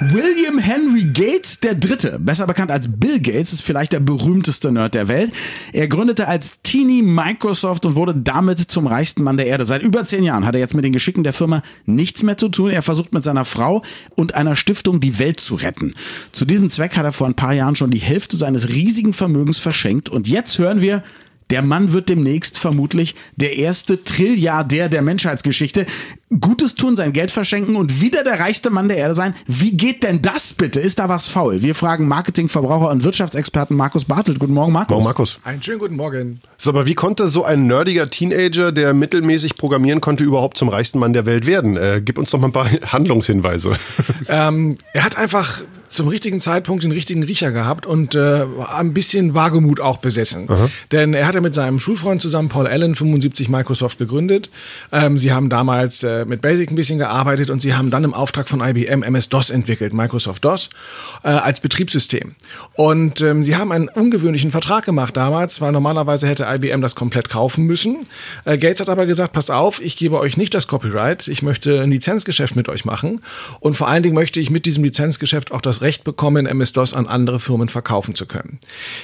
William Henry Gates der Dritte, besser bekannt als Bill Gates, ist vielleicht der berühmteste Nerd der Welt. Er gründete als Teenie Microsoft und wurde damit zum reichsten Mann der Erde. Seit über zehn Jahren hat er jetzt mit den Geschicken der Firma nichts mehr zu tun. Er versucht mit seiner Frau und einer Stiftung die Welt zu retten. Zu diesem Zweck hat er vor ein paar Jahren schon die Hälfte seines riesigen Vermögens verschenkt und jetzt hören wir, der Mann wird demnächst vermutlich der erste Trilliardär der Menschheitsgeschichte. Gutes tun, sein Geld verschenken und wieder der reichste Mann der Erde sein. Wie geht denn das bitte? Ist da was faul? Wir fragen Marketing, Verbraucher und Wirtschaftsexperten Markus Bartelt. Guten Morgen, Markus. Morgen, Markus. Einen schönen guten Morgen. So, aber wie konnte so ein nerdiger Teenager, der mittelmäßig programmieren konnte, überhaupt zum reichsten Mann der Welt werden? Äh, gib uns doch mal ein paar Handlungshinweise. Ähm, er hat einfach zum richtigen Zeitpunkt den richtigen Riecher gehabt und äh, ein bisschen Wagemut auch besessen. Denn er hatte mit seinem Schulfreund zusammen, Paul Allen, 75 Microsoft gegründet. Ähm, sie haben damals äh, mit Basic ein bisschen gearbeitet und sie haben dann im Auftrag von IBM MS-DOS entwickelt, Microsoft DOS, äh, als Betriebssystem. Und ähm, sie haben einen ungewöhnlichen Vertrag gemacht damals, weil normalerweise hätte IBM das komplett kaufen müssen. Äh, Gates hat aber gesagt, passt auf, ich gebe euch nicht das Copyright, ich möchte ein Lizenzgeschäft mit euch machen und vor allen Dingen möchte ich mit diesem Lizenzgeschäft auch das Recht bekommen, MS-DOS an andere Firmen verkaufen zu können.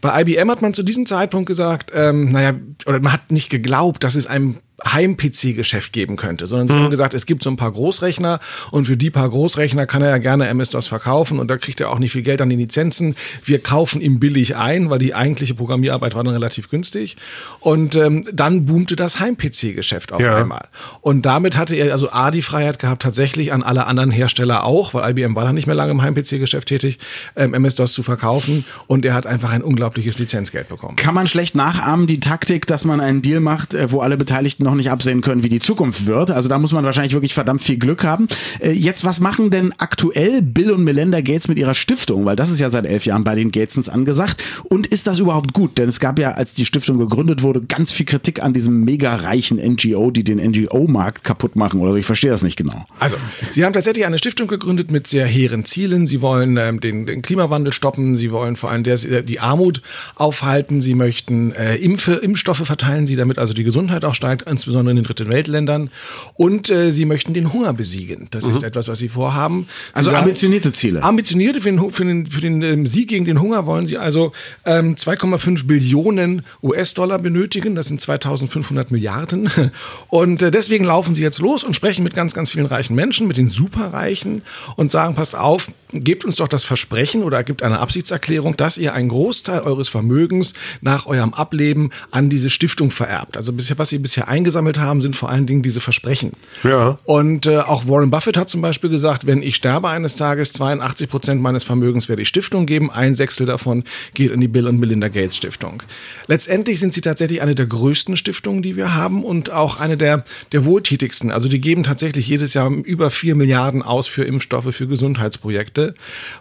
Bei IBM hat man zu diesem Zeitpunkt gesagt, ähm, naja, oder man hat nicht geglaubt, dass es einem Heim-PC-Geschäft geben könnte, sondern sie haben gesagt, es gibt so ein paar Großrechner und für die paar Großrechner kann er ja gerne MS-DOS verkaufen und da kriegt er auch nicht viel Geld an die Lizenzen. Wir kaufen ihm billig ein, weil die eigentliche Programmierarbeit war dann relativ günstig und ähm, dann boomte das Heim-PC-Geschäft auf Ja. einmal. Und damit hatte er also A, die Freiheit gehabt, tatsächlich an alle anderen Hersteller auch, weil IBM war dann nicht mehr lange im Heim-PC-Geschäft tätig, ähm, MS-DOS zu verkaufen und er hat einfach ein unglaubliches Lizenzgeld bekommen. Kann man schlecht nachahmen, die Taktik, dass man einen Deal macht, äh, wo alle Beteiligten noch nicht absehen können, wie die Zukunft wird. Also da muss man wahrscheinlich wirklich verdammt viel Glück haben. Äh, Jetzt, was machen denn aktuell Bill und Melinda Gates mit ihrer Stiftung? Weil das ist ja seit elf Jahren bei den Gatesons angesagt. Und ist das überhaupt gut? Denn es gab ja, als die Stiftung gegründet wurde, ganz viel Kritik an diesem mega reichen NGO, die den NGO-Markt kaputt machen. Oder ich verstehe das nicht genau. Also, Sie haben tatsächlich eine Stiftung gegründet mit sehr hehren Zielen. Sie wollen ähm, den, den Klimawandel stoppen. Sie wollen vor allem der, die Armut aufhalten. Sie möchten äh, Impfe, Impfstoffe verteilen, sie damit also die Gesundheit auch steigt, insbesondere in den dritten Weltländern. Und äh, sie möchten den Hunger besiegen. Das ist etwas, was sie vorhaben. Sie Also ambitionierte Ziele. Ambitionierte für den, für den, für den ähm, Sieg gegen den Hunger wollen sie also ähm, 2,5 Billionen US-Dollar benötigen. Das sind 2500 Milliarden. Und äh, deswegen laufen sie jetzt los und sprechen mit ganz, ganz vielen reichen Menschen, mit den Superreichen und sagen, passt auf, gebt uns doch das Versprechen oder gebt eine Absichtserklärung, dass ihr einen Großteil eures Vermögens nach eurem Ableben an diese Stiftung vererbt. Also bisher, was sie bisher eingesammelt haben, sind vor allen Dingen diese Versprechen. Ja. Und äh, auch Warren Buffett hat zum Beispiel gesagt, wenn ich sterbe eines Tages, 82 Prozent meines Vermögens werde ich Stiftung geben, ein Sechstel davon geht in die Bill und Melinda Gates Stiftung. Letztendlich sind sie tatsächlich eine der größten Stiftungen, die wir haben und auch eine der, der wohltätigsten. Also die geben tatsächlich jedes Jahr über vier Milliarden aus für Impfstoffe, für Gesundheitsprojekte.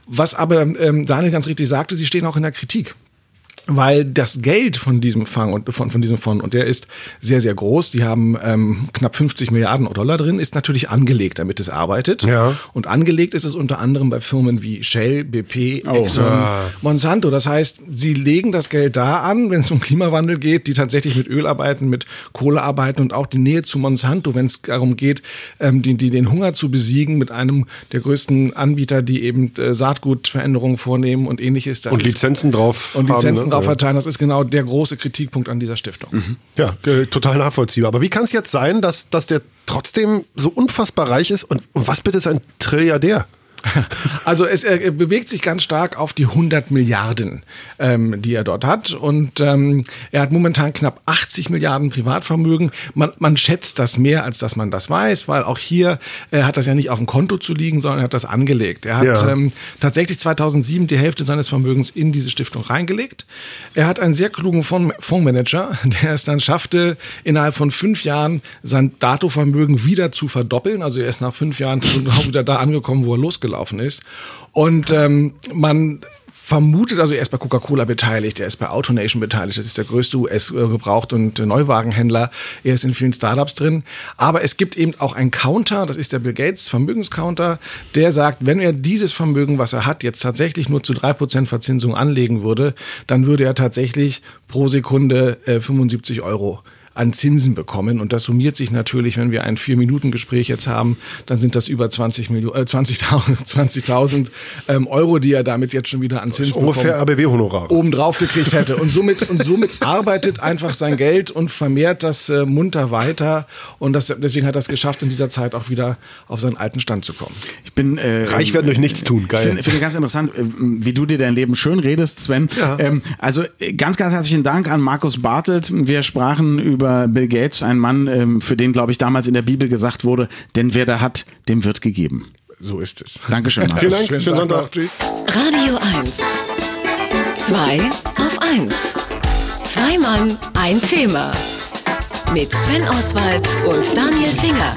Was aber ähm, Daniel ganz richtig sagte, sie stehen auch in der Kritik weil das Geld von diesem Fang und von, von diesem Fonds, und der ist sehr, sehr groß, die haben ähm, knapp 50 Milliarden Dollar drin, ist natürlich angelegt, damit es arbeitet. Ja. Und angelegt ist es unter anderem bei Firmen wie Shell, BP, Exxon, Monsanto. Das heißt, sie legen das Geld da an, wenn es um Klimawandel geht, die tatsächlich mit Öl arbeiten, mit Kohle arbeiten und auch die Nähe zu Monsanto, wenn es darum geht, ähm, die, die, den Hunger zu besiegen mit einem der größten Anbieter, die eben äh, Saatgutveränderungen vornehmen und ähnliches. Das Und ist- Lizenzen drauf und haben, Lizenzen ne? Drauf verteilen. Das ist genau der große Kritikpunkt an dieser Stiftung. Ja, äh, total nachvollziehbar. Aber wie kann es jetzt sein, dass, dass der trotzdem so unfassbar reich ist? Und, und was bitte ist ein Trilliardär? Also es er bewegt sich ganz stark auf die 100 Milliarden, ähm, die er dort hat. Und ähm, er hat momentan knapp 80 Milliarden Privatvermögen. Man, man schätzt das mehr, als dass man das weiß, weil auch hier äh, hat das ja nicht auf dem Konto zu liegen, sondern er hat das angelegt. Er hat Ja. ähm, tatsächlich 2007 die Hälfte seines Vermögens in diese Stiftung reingelegt. Er hat einen sehr klugen Fond- Fondsmanager, der es dann schaffte, innerhalb von fünf Jahren sein Datovermögen wieder zu verdoppeln. Also er ist nach fünf Jahren wieder da angekommen, wo er losgelaufen gelaufen ist. Und ähm, man vermutet, also er ist bei Coca-Cola beteiligt, er ist bei AutoNation beteiligt, das ist der größte US-Gebraucht- und Neuwagenhändler, er ist in vielen Startups drin. Aber es gibt eben auch einen Counter, das ist der Bill Gates Vermögenscounter, der sagt, wenn er dieses Vermögen, was er hat, jetzt tatsächlich nur zu drei Prozent Verzinsung anlegen würde, dann würde er tatsächlich pro Sekunde äh, 75 Euro an Zinsen bekommen. Und das summiert sich natürlich, wenn wir ein Vier-Minuten-Gespräch jetzt haben, dann sind das über 20 Millionen, äh, 20.000 20 ähm, Euro, die er damit jetzt schon wieder an Zinsen ungefähr ABB-Honorar obendrauf gekriegt hätte. Und somit, und somit arbeitet einfach sein Geld und vermehrt das äh, munter weiter. Und das, deswegen hat er es geschafft, in dieser Zeit auch wieder auf seinen alten Stand zu kommen. Ich bin äh, reich werden durch nichts tun. Geil. Finde find ganz interessant, äh, wie du dir dein Leben schön redest, Sven. Ja. Ähm, also äh, ganz, ganz herzlichen Dank an Markus Bartelt. Wir sprachen über über Bill Gates, ein Mann, ähm, für den, glaube ich, damals in der Bibel gesagt wurde, denn wer da hat, dem wird gegeben. So ist es. Dankeschön. Vielen Dank. Schönen, Schönen Sonntag. Radio 1. Zwei auf 1. Zwei Mann, ein Thema. Mit Sven Oswald und Daniel Finger.